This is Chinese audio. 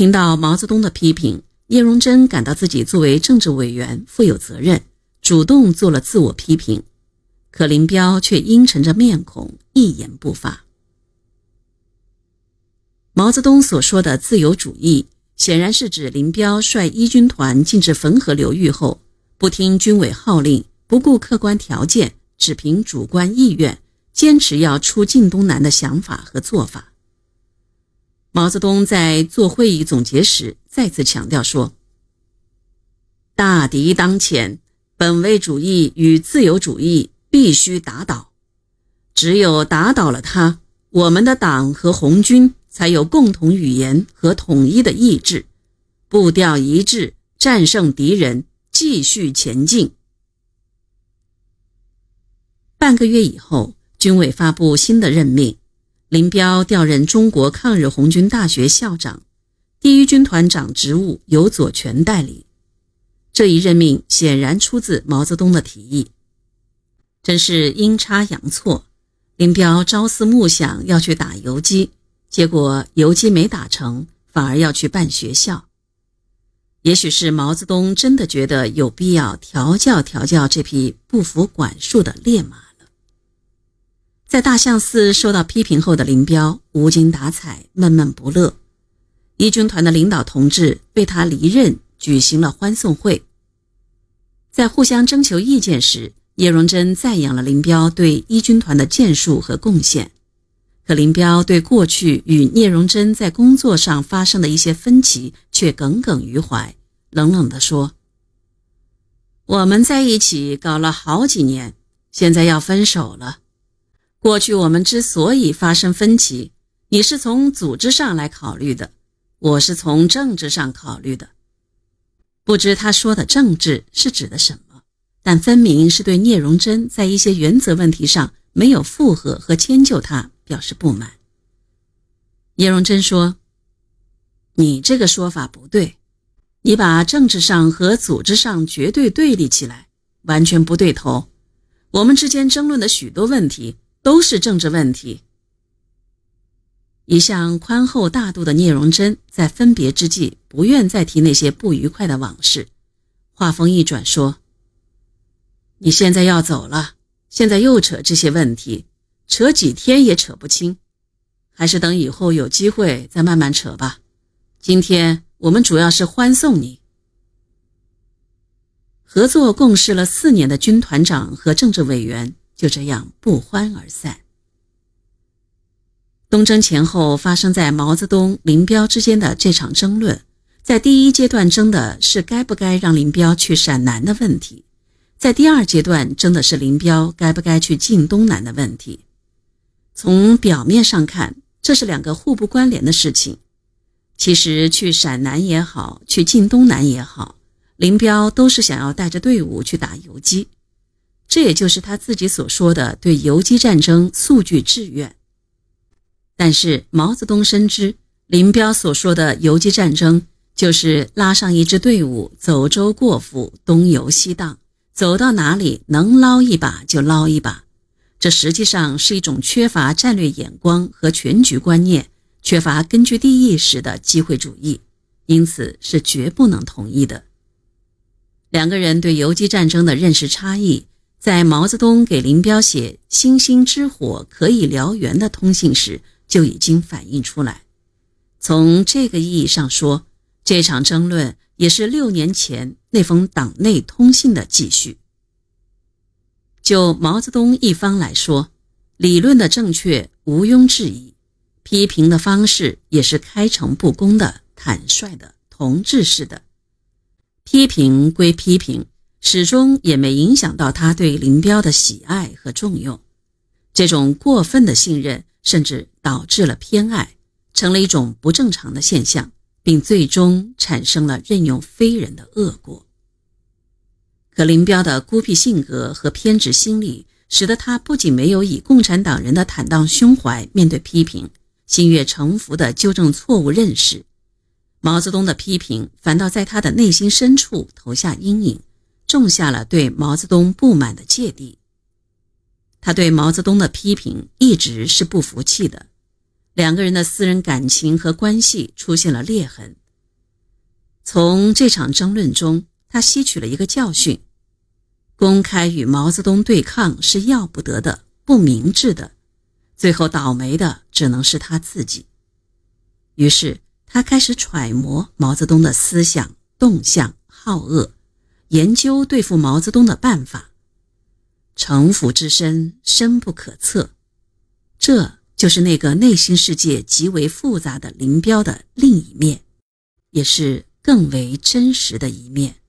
听到毛泽东的批评，聂荣臻感到自己作为政治委员负有责任，主动做了自我批评。可林彪却阴沉着面孔，一言不发。毛泽东所说的自由主义，显然是指林彪率一军团进至汾河流域后，不听军委号令，不顾客观条件，只凭主观意愿，坚持要出晋东南的想法和做法。毛泽东在做会议总结时再次强调说：“大敌当前，本位主义与自由主义。”必须打倒，只有打倒了他，我们的党和红军才有共同语言和统一的意志，步调一致，战胜敌人，继续前进。半个月以后，军委发布新的任命，林彪调任中国抗日红军大学校长，第一军团长职务由左权代理。这一任命显然出自毛泽东的提议。真是阴差阳错，林彪朝思暮想要去打游击，结果游击没打成，反而要去办学校。也许是毛泽东真的觉得有必要调教调教这匹不服管束的烈马。在大相寺受到批评后的林彪无精打采、闷闷不乐，一军团的领导同志为他离任举行了欢送会，在互相征求意见时。叶荣臻赞扬了林彪对一军团的建树和贡献，可林彪对过去与聂荣臻在工作上发生的一些分歧却耿耿于怀，冷冷地说：“我们在一起搞了好几年，现在要分手了。过去我们之所以发生分歧，你是从组织上来考虑的，我是从政治上考虑的。不知他说的政治是指的什么？”但分明是对聂荣臻在一些原则问题上没有附和和迁就他表示不满。聂荣臻说：“你这个说法不对，你把政治上和组织上绝对对立起来，完全不对头。我们之间争论的许多问题都是政治问题。”一向宽厚大度的聂荣臻在分别之际不愿再提那些不愉快的往事，话锋一转说。你现在要走了，现在又扯这些问题，扯几天也扯不清，还是等以后有机会再慢慢扯吧。今天我们主要是欢送你。合作共事了四年的军团长和政治委员就这样不欢而散。东征前后发生在毛泽东、林彪之间的这场争论，在第一阶段争的是该不该让林彪去陕南的问题。在第二阶段，争的是林彪该不该去晋东南的问题。从表面上看，这是两个互不关联的事情。其实，去陕南也好，去晋东南也好，林彪都是想要带着队伍去打游击。这也就是他自己所说的对游击战争素具志愿。但是，毛泽东深知，林彪所说的游击战争，就是拉上一支队伍，走州过府，东游西荡。走到哪里能捞一把就捞一把，这实际上是一种缺乏战略眼光和全局观念、缺乏根据地意识的机会主义，因此是绝不能同意的。两个人对游击战争的认识差异，在毛泽东给林彪写“星星之火可以燎原”的通信时就已经反映出来。从这个意义上说，这场争论。也是六年前那封党内通信的继续。就毛泽东一方来说，理论的正确毋庸置疑，批评的方式也是开诚布公的、坦率的、同志式的。批评归批评，始终也没影响到他对林彪的喜爱和重用。这种过分的信任，甚至导致了偏爱，成了一种不正常的现象。并最终产生了任用非人的恶果。可林彪的孤僻性格和偏执心理，使得他不仅没有以共产党人的坦荡胸怀面对批评，心悦诚服地纠正错误认识，毛泽东的批评反倒在他的内心深处投下阴影，种下了对毛泽东不满的芥蒂。他对毛泽东的批评一直是不服气的。两个人的私人感情和关系出现了裂痕，从这场争论中，他吸取了一个教训：公开与毛泽东对抗是要不得的、不明智的，最后倒霉的只能是他自己。于是，他开始揣摩毛泽东的思想动向、好恶，研究对付毛泽东的办法。城府之深，深不可测。这就是那个内心世界极为复杂的林彪的另一面，也是更为真实的一面。